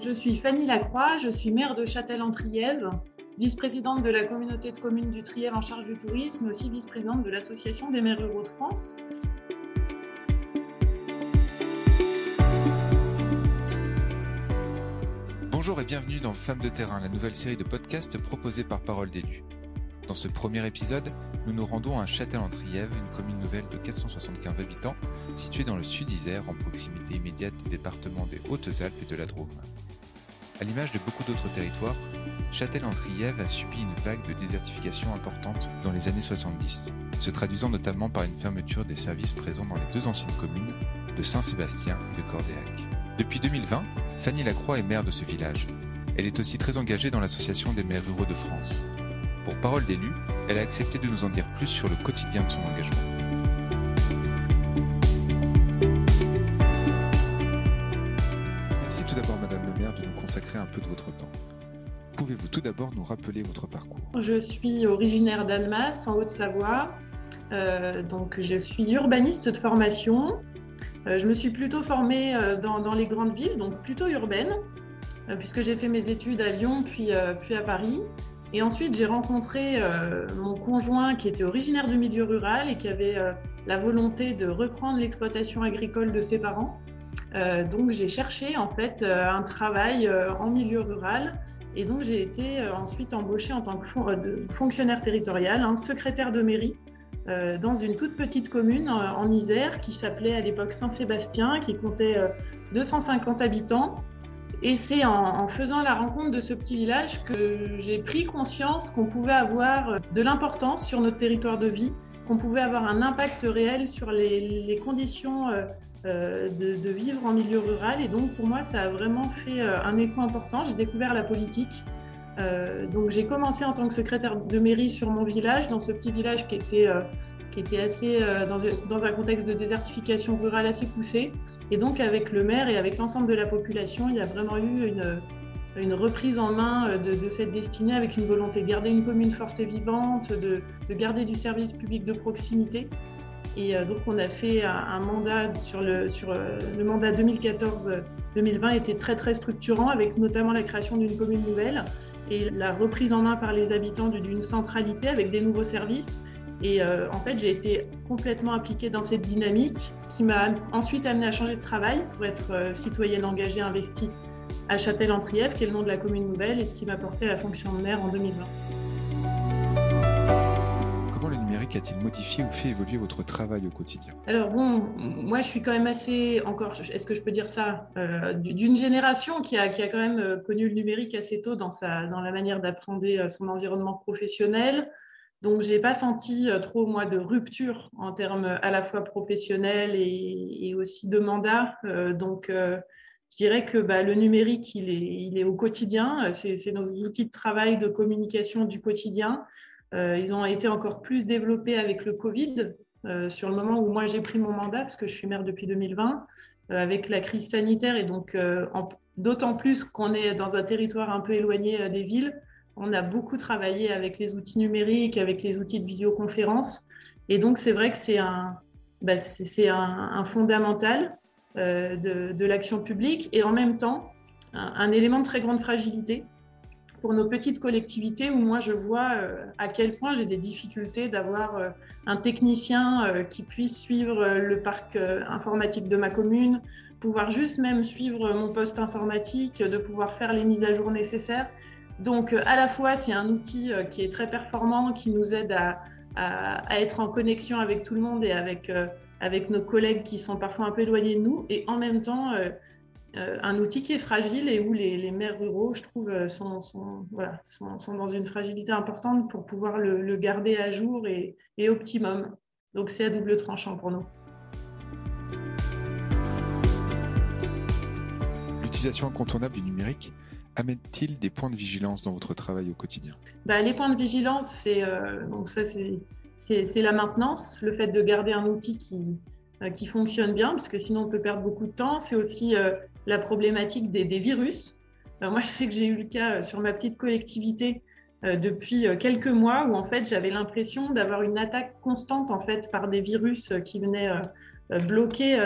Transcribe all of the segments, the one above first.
Je suis Fanny Lacroix, je suis maire de Châtel-en-Trièves, vice-présidente de la communauté de communes du Trièves en charge du tourisme, aussi vice-présidente de l'Association des maires ruraux de France. Bonjour et bienvenue dans Femmes de terrain, la nouvelle série de podcasts proposée par Parole d'élus. Dans ce premier épisode, nous nous rendons à Châtel-en-Trièves, une commune nouvelle de 475 habitants, située dans le sud Isère, en proximité immédiate des départements des Hautes-Alpes et de la Drôme. À l'image de beaucoup d'autres territoires, Châtel-en-Trièves a subi une vague de désertification importante dans les années 70, se traduisant notamment par une fermeture des services présents dans les deux anciennes communes de Saint-Sébastien et de Cordéac. Depuis 2020, Fanny Lacroix est maire de ce village. Elle est aussi très engagée dans l'Association des maires ruraux de France, pour Parole d'élu, elle a accepté de nous en dire plus sur le quotidien de son engagement. Un peu de votre temps. Pouvez-vous tout d'abord nous rappeler votre parcours? Je suis originaire d'Annemasse, en Haute-Savoie. Euh, donc, je suis urbaniste de formation. Euh, je me suis plutôt formée euh, dans, les grandes villes, donc plutôt urbaine, puisque j'ai fait mes études à Lyon puis, à Paris. Et ensuite, j'ai rencontré mon conjoint qui était originaire du milieu rural et qui avait la volonté de reprendre l'exploitation agricole de ses parents. Euh, donc, j'ai cherché en fait un travail en milieu rural. Et donc, j'ai été ensuite embauchée en tant que fonctionnaire territorial, hein, secrétaire de mairie, dans une toute petite commune en Isère qui s'appelait à l'époque Saint-Sébastien, qui comptait 250 habitants et c'est en, faisant la rencontre de ce petit village que j'ai pris conscience qu'on pouvait avoir de l'importance sur notre territoire de vie, qu'on pouvait avoir un impact réel sur les, conditions euh, euh, de, vivre en milieu rural. Et donc pour moi, ça a vraiment fait euh, un écho important. J'ai découvert la politique. donc j'ai commencé en tant que secrétaire de mairie sur mon village, dans ce petit village qui était qui était assez euh, dans, un contexte de désertification rurale assez poussé. Et donc avec le maire et avec l'ensemble de la population, il y a vraiment eu une, une reprise en main euh, de, cette destinée avec une volonté de garder une commune forte et vivante, de, de garder du service public de proximité. Et euh, donc on a fait un, mandat sur le, sur le mandat 2014-2020 était très très structurant avec notamment la création d'une commune nouvelle et la reprise en main par les habitants d'une centralité avec des nouveaux services et euh, en fait, j'ai été complètement impliquée dans cette dynamique qui m'a ensuite amenée à changer de travail pour être euh, citoyenne engagée, investie à Châtel-en-Trièves, qui est le nom de la commune nouvelle, et ce qui m'a porté à la fonction de maire en 2020. Le numérique a-t-il modifié ou fait évoluer votre travail au quotidien? Alors bon, moi je suis quand même assez, encore, est-ce que je peux dire ça, euh, d'une génération qui a, qui a quand même connu le numérique assez tôt dans, sa, dans la manière d'apprendre son environnement professionnel. Donc, je n'ai pas senti euh, trop, moi, de rupture en termes euh, à la fois professionnels et, aussi de mandat. Euh, donc, je dirais que bah, le numérique, il est, il est au quotidien. C'est nos outils de travail, de communication du quotidien. Ils ont été encore plus développés avec le Covid, sur le moment où moi j'ai pris mon mandat, parce que je suis maire depuis 2020, avec la crise sanitaire. Et donc, d'autant plus qu'on est dans un territoire un peu éloigné des villes on a beaucoup travaillé avec les outils numériques, avec les outils de visioconférence. Et donc, c'est vrai que c'est un, bah, un, fondamental euh, de, l'action publique et en même temps, un, élément de très grande fragilité pour nos petites collectivités où moi, je vois euh, à quel point j'ai des difficultés d'avoir euh, un technicien qui puisse suivre le parc informatique de ma commune, pouvoir juste même suivre mon poste informatique, de pouvoir faire les mises à jour nécessaires. Donc, euh, à la fois, c'est un outil euh, qui est très performant, qui nous aide à, être en connexion avec tout le monde et avec, euh, avec nos collègues qui sont parfois un peu éloignés de nous, et en même temps, un outil qui est fragile et où les, maires ruraux, je trouve, sont, sont, voilà, sont, dans une fragilité importante pour pouvoir le, garder à jour et, et optimum. Donc, c'est à double tranchant pour nous. L'utilisation incontournable du numérique amène-t-il des points de vigilance dans votre travail au quotidien? Bah, Les points de vigilance, c'est euh, donc ça, c'est la maintenance, le fait de garder un outil qui, euh, qui fonctionne bien, parce que sinon on peut perdre beaucoup de temps. C'est aussi euh, la problématique des, virus. moi, je sais que j'ai eu le cas sur ma petite collectivité depuis quelques mois où en fait j'avais l'impression d'avoir une attaque constante en fait par des virus qui venaient bloquer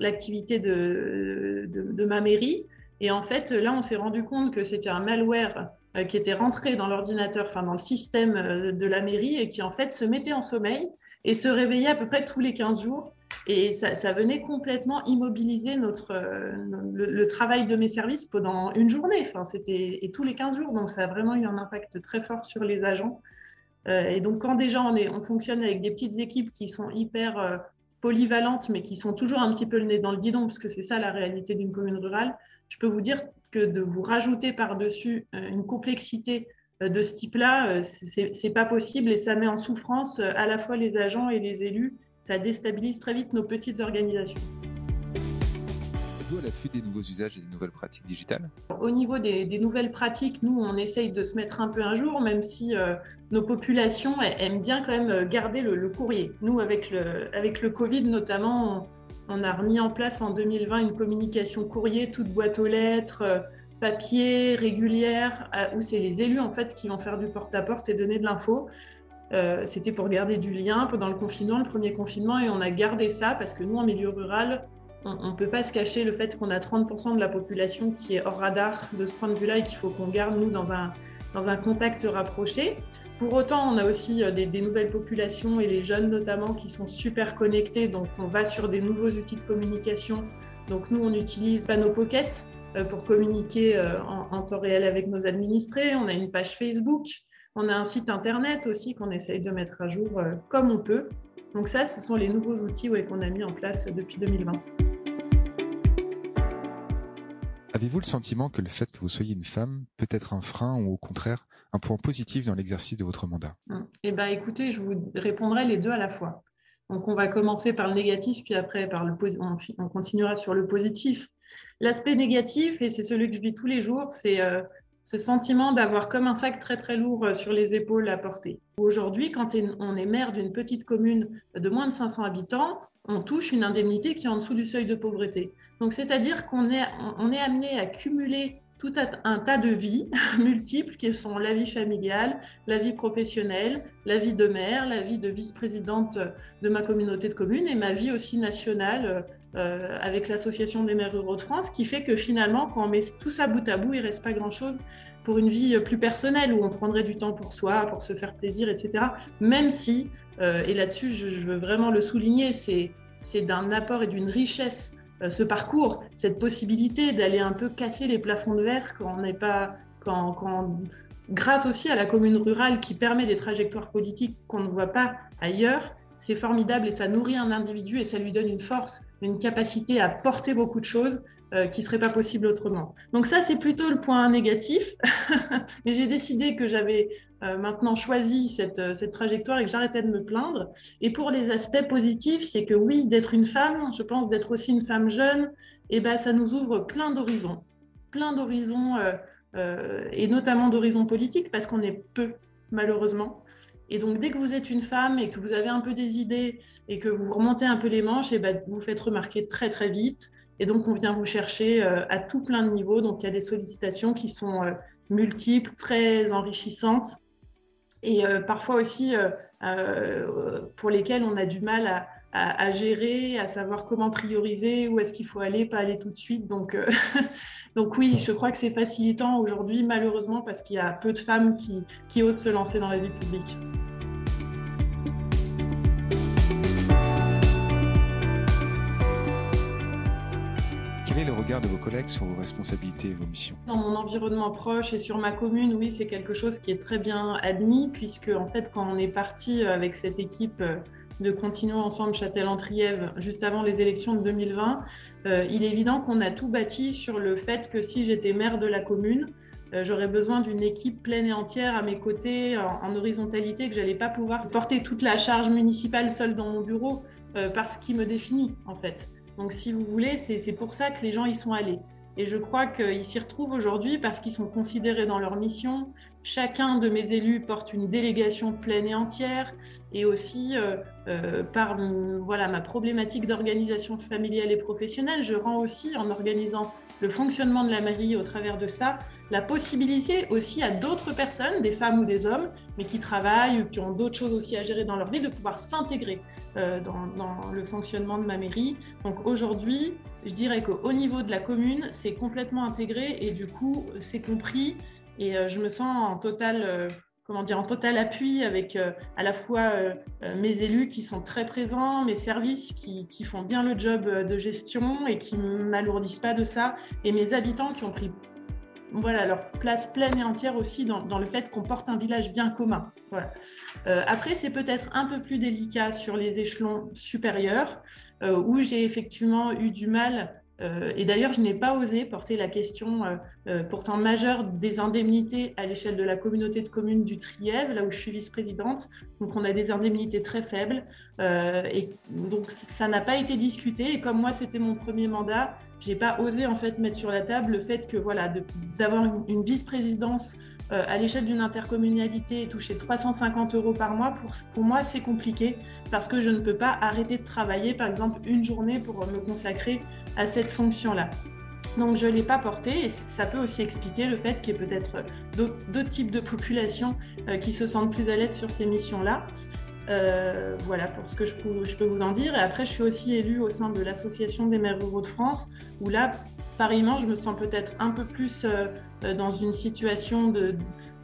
l'activité de, de, de, ma mairie. Et en fait, là, on s'est rendu compte que c'était un malware euh, qui était rentré dans l'ordinateur, enfin dans le système euh, de la mairie et qui en fait se mettait en sommeil et se réveillait à peu près tous les 15 jours. Et ça, venait complètement immobiliser notre, euh, le, travail de mes services pendant une journée. Enfin, et tous les 15 jours. Donc, ça a vraiment eu un impact très fort sur les agents. et donc, quand déjà on, fonctionne avec des petites équipes qui sont hyper polyvalentes, mais qui sont toujours un petit peu le nez dans le guidon, parce que c'est ça la réalité d'une commune rurale, je peux vous dire que de vous rajouter par-dessus euh, une complexité euh, de ce type-là, euh, c'est pas possible et ça met en souffrance à la fois les agents et les élus. Ça déstabilise très vite nos petites organisations. Êtes-vous à l'affût des nouveaux usages et des nouvelles pratiques digitales Au niveau des, nouvelles pratiques, nous, on essaye de se mettre un peu un jour, même si nos populations aiment bien quand même garder le, courrier. Nous, avec le, avec le Covid notamment, on a remis en place en 2020 une communication courrier, toute boîte aux lettres, euh, papier, régulière, où c'est les élus en fait qui vont faire du porte-à-porte et donner de l'info. Euh, c'était pour garder du lien pendant le confinement, le premier confinement, et on a gardé ça parce que nous, en milieu rural, on ne peut pas se cacher le fait qu'on a 30% de la population qui est hors radar de ce point de vue-là et qu'il faut qu'on garde, nous, dans un, dans un contact rapproché. Pour autant, on a aussi euh, des, nouvelles populations et les jeunes notamment qui sont super connectés. Donc, on va sur des nouveaux outils de communication. Donc, nous, on utilise Pano Pocket euh, pour communiquer en, temps réel avec nos administrés. On a une page Facebook. On a un site internet aussi qu'on essaye de mettre à jour comme on peut. Donc, ça, ce sont les nouveaux outils qu'on a mis en place depuis 2020. Avez-vous le sentiment que le fait que vous soyez une femme peut être un frein ou au contraire un point positif dans l'exercice de votre mandat? Hum. Eh bien, écoutez, je vous répondrai les deux à la fois. Donc, on va commencer par le négatif, puis après, par le on, continuera sur le positif. L'aspect négatif, et c'est celui que je vis tous les jours, c'est euh, ce sentiment d'avoir comme un sac très très lourd euh, sur les épaules à porter. Aujourd'hui, quand on est maire d'une petite commune de moins de 500 habitants, on touche une indemnité qui est en dessous du seuil de pauvreté. Donc, c'est-à-dire qu'on est, on est amené à cumuler tout un tas de vies multiples qui sont la vie familiale, la vie professionnelle, la vie de mère, la vie de vice-présidente de ma communauté de communes et ma vie aussi nationale euh, avec l'association des maires ruraux de France, qui fait que finalement, quand on met tout ça bout à bout, il reste pas grand-chose pour une vie plus personnelle où on prendrait du temps pour soi, pour se faire plaisir, etc. Même si, euh, et là-dessus, je, veux vraiment le souligner, c'est d'un apport et d'une richesse euh, ce parcours, cette possibilité d'aller un peu casser les plafonds de verre quand on n'est pas, quand, grâce aussi à la commune rurale qui permet des trajectoires politiques qu'on ne voit pas ailleurs, c'est formidable et ça nourrit un individu et ça lui donne une force, une capacité à porter beaucoup de choses euh, qui ne seraient pas possibles autrement. Donc ça, c'est plutôt le point négatif. Mais j'ai décidé que j'avais euh, maintenant choisi cette, euh, cette, trajectoire et que j'arrêtais de me plaindre. Et pour les aspects positifs, c'est que oui, d'être une femme, je pense d'être aussi une femme jeune, et eh ben, ça nous ouvre plein d'horizons, plein d'horizons, et notamment d'horizons politiques, parce qu'on est peu, malheureusement. Et donc, dès que vous êtes une femme et que vous avez un peu des idées et que vous remontez un peu les manches, et eh ben, vous faites remarquer très, très vite. Et donc, on vient vous chercher à tout plein de niveaux. Donc, il y a des sollicitations qui sont multiples, très enrichissantes et euh, parfois aussi euh, euh, pour lesquels on a du mal à, à, gérer, à savoir comment prioriser, où est-ce qu'il faut aller, pas aller tout de suite. Donc, donc oui, je crois que c'est facilitant aujourd'hui, malheureusement, parce qu'il y a peu de femmes qui, qui osent se lancer dans la vie publique. Quel est le regard de vos collègues sur vos responsabilités et vos missions? Dans mon environnement proche et sur ma commune, oui, c'est quelque chose qui est très bien admis, puisque en fait, quand on est parti avec cette équipe euh, de Continuons ensemble Châtel-Entriève juste avant les élections de 2020, euh, il est évident qu'on a tout bâti sur le fait que si j'étais maire de la commune, euh, j'aurais besoin d'une équipe pleine et entière à mes côtés, en, horizontalité, que j'allais pas pouvoir porter toute la charge municipale seule dans mon bureau, parce qu'il me définit en fait. Donc, si vous voulez, c'est pour ça que les gens y sont allés. Et je crois qu'ils s'y retrouvent aujourd'hui parce qu'ils sont considérés dans leur mission. Chacun de mes élus porte une délégation pleine et entière. Et aussi, euh, euh, par voilà, ma problématique d'organisation familiale et professionnelle, je rends aussi, en organisant le fonctionnement de la mairie au travers de ça, la possibilité aussi à d'autres personnes, des femmes ou des hommes, mais qui travaillent ou qui ont d'autres choses aussi à gérer dans leur vie, de pouvoir s'intégrer euh, dans, dans, le fonctionnement de ma mairie. Donc aujourd'hui, je dirais qu'au niveau de la commune, c'est complètement intégré et du coup, c'est compris et euh, je me sens en total euh, comment dire, en total appui avec euh, à la fois mes élus qui sont très présents, mes services qui, font bien le job de gestion et qui ne m'alourdissent pas de ça, et mes habitants qui ont pris voilà, leur place pleine et entière aussi dans, le fait qu'on porte un village bien commun. Après, c'est peut-être un peu plus délicat sur les échelons supérieurs, où j'ai effectivement eu du mal et d'ailleurs, je n'ai pas osé porter la question euh, euh, pourtant majeure des indemnités à l'échelle de la communauté de communes du Trièvre, là où je suis vice-présidente. Donc, on a des indemnités très faibles. et donc, ça n'a pas été discuté. Et comme moi, c'était mon premier mandat, j'ai pas osé en fait mettre sur la table le fait que voilà, d'avoir une vice-présidence euh, à l'échelle d'une intercommunalité, toucher 350 euros par mois, pour, pour moi, c'est compliqué parce que je ne peux pas arrêter de travailler, par exemple, une journée pour me consacrer à cette fonction-là. Donc je ne l'ai pas porté et ça peut aussi expliquer le fait qu'il y ait peut-être d'autres types de populations euh, qui se sentent plus à l'aise sur ces missions-là. Euh, voilà pour ce que je je peux, vous en dire. Et après, je suis aussi élue au sein de l'Association des maires ruraux de France, où là, pareillement, je me sens peut-être un peu plus dans une situation de,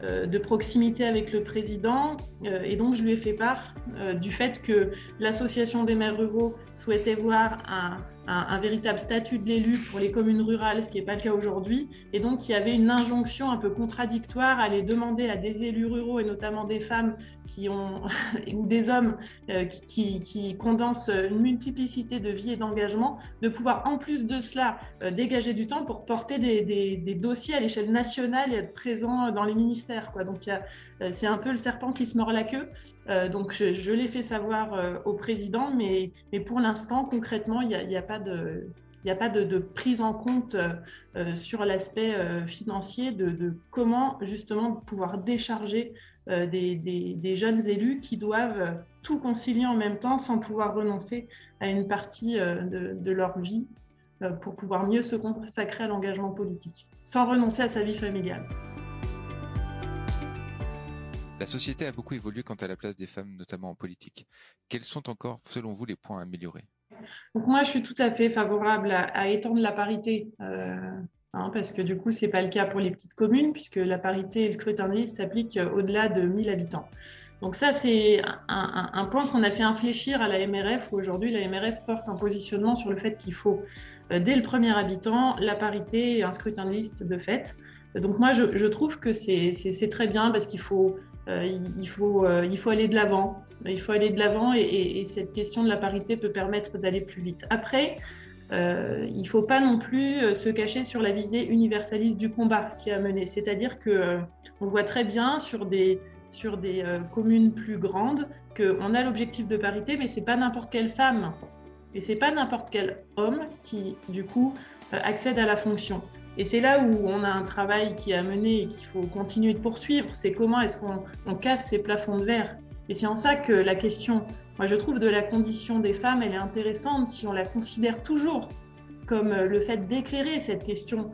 euh, de, proximité avec le président. Euh, et donc, je lui ai fait part du fait que l'Association des maires ruraux souhaitait voir un, un, véritable statut de l'élu pour les communes rurales, ce qui n'est pas le cas aujourd'hui. Et donc, il y avait une injonction un peu contradictoire à aller demander à des élus ruraux, et notamment des femmes qui ont, ou des hommes euh, qui, condensent une multiplicité de vies et d'engagement, de pouvoir en plus de cela euh, dégager du temps pour porter des, des, dossiers à l'échelle nationale et être présent dans les ministères. Quoi. Donc, euh, c'est un peu le serpent qui se mord la queue. Euh, donc, je, l'ai fait savoir euh, au président, mais, pour l'instant, concrètement, il n'y a, pas de. Prise en compte euh, sur l'aspect euh, financier de, comment justement pouvoir décharger euh, des, jeunes élus qui doivent tout concilier en même temps sans pouvoir renoncer à une partie de, leur vie pour pouvoir mieux se consacrer à l'engagement politique, sans renoncer à sa vie familiale. La société a beaucoup évolué quant à la place des femmes, notamment en politique. Quels sont encore, selon vous, les points à améliorer? Donc moi, je suis tout à fait favorable à, étendre la parité, euh, hein, parce que du coup, c'est pas le cas pour les petites communes, puisque la parité et le scrutin de liste s'appliquent au-delà de 1000 habitants. Donc ça, c'est un, point qu'on a fait infléchir à la MRF, où aujourd'hui, la MRF porte un positionnement sur le fait qu'il faut, euh, dès le premier habitant, la parité et un scrutin de liste de fait. Donc moi, je, trouve que c'est très bien parce qu'il faut il, faut, euh, il faut aller de l'avant. Il faut aller de l'avant et, et, et, cette question de la parité peut permettre d'aller plus vite. Après, euh, il ne faut pas non plus euh, se cacher sur la visée universaliste du combat qui a mené. C'est-à-dire que euh, on voit très bien sur des, sur des euh, communes plus grandes qu'on a l'objectif de parité, mais c'est pas n'importe quelle femme et c'est pas n'importe quel homme qui, du coup, accède à la fonction. Et c'est là où on a un travail qui a mené et qu'il faut continuer de poursuivre, c'est comment est-ce qu'on casse ces plafonds de verre. Et c'est en ça que la question, moi je trouve, de la condition des femmes, elle est intéressante si on la considère toujours comme le fait d'éclairer cette question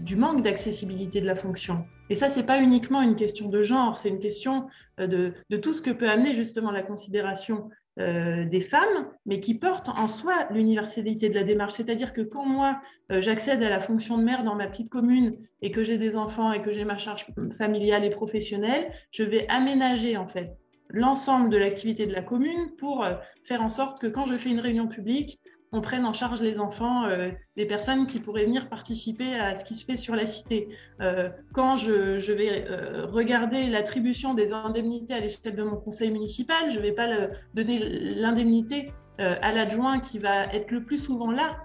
du manque d'accessibilité de la fonction. Et ça, c'est pas uniquement une question de genre, c'est une question de, de, tout ce que peut amener justement la considération euh, des femmes, mais qui portent en soi l'universalité de la démarche. C'est-à-dire que quand moi, euh, j'accède à la fonction de mère dans ma petite commune et que j'ai des enfants et que j'ai ma charge familiale et professionnelle, je vais aménager en fait l'ensemble de l'activité de la commune pour euh, faire en sorte que quand je fais une réunion publique, on prenne en charge les enfants euh, des personnes qui pourraient venir participer à ce qui se fait sur la cité. Euh, quand je, vais euh, regarder l'attribution des indemnités à l'échelle de mon conseil municipal, je ne vais pas donner l'indemnité à l'adjoint qui va être le plus souvent là,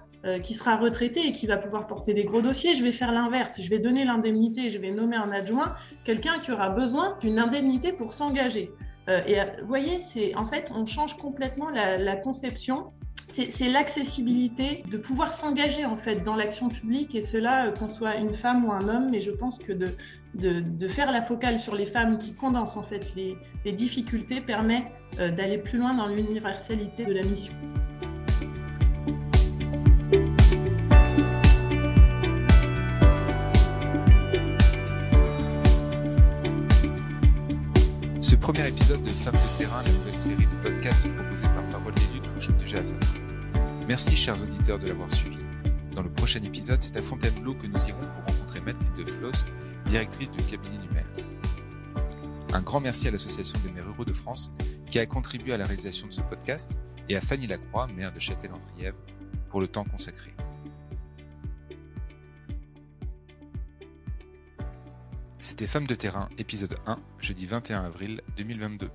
qui sera retraité et qui va pouvoir porter des gros dossiers. Je vais faire l'inverse. Je vais donner l'indemnité, je vais nommer un adjoint, quelqu'un qui aura besoin d'une indemnité pour s'engager. et vous voyez, c'est en fait, on change complètement la conception c'est l'accessibilité, de pouvoir s'engager en fait dans l'action publique et cela euh, qu'on soit une femme ou un homme. Mais je pense que de, faire la focale sur les femmes qui condensent en fait les, difficultés permet euh, d'aller plus loin dans l'universalité de la mission. Ce premier épisode de Femmes de terrain, la nouvelle série de podcasts proposée par Parole des luttes touche déjà à sa. Merci chers auditeurs de l'avoir suivi. Dans le prochain épisode, c'est à Fontainebleau que nous irons pour rencontrer Mathilde de Floss, directrice du cabinet du maire. Un grand merci à l'Association des maires ruraux de France qui a contribué à la réalisation de ce podcast et à Fanny Lacroix, maire de Châtel-en-Trièvre, pour le temps consacré. C'était Femmes de terrain, épisode 1, jeudi 21 avril 2022.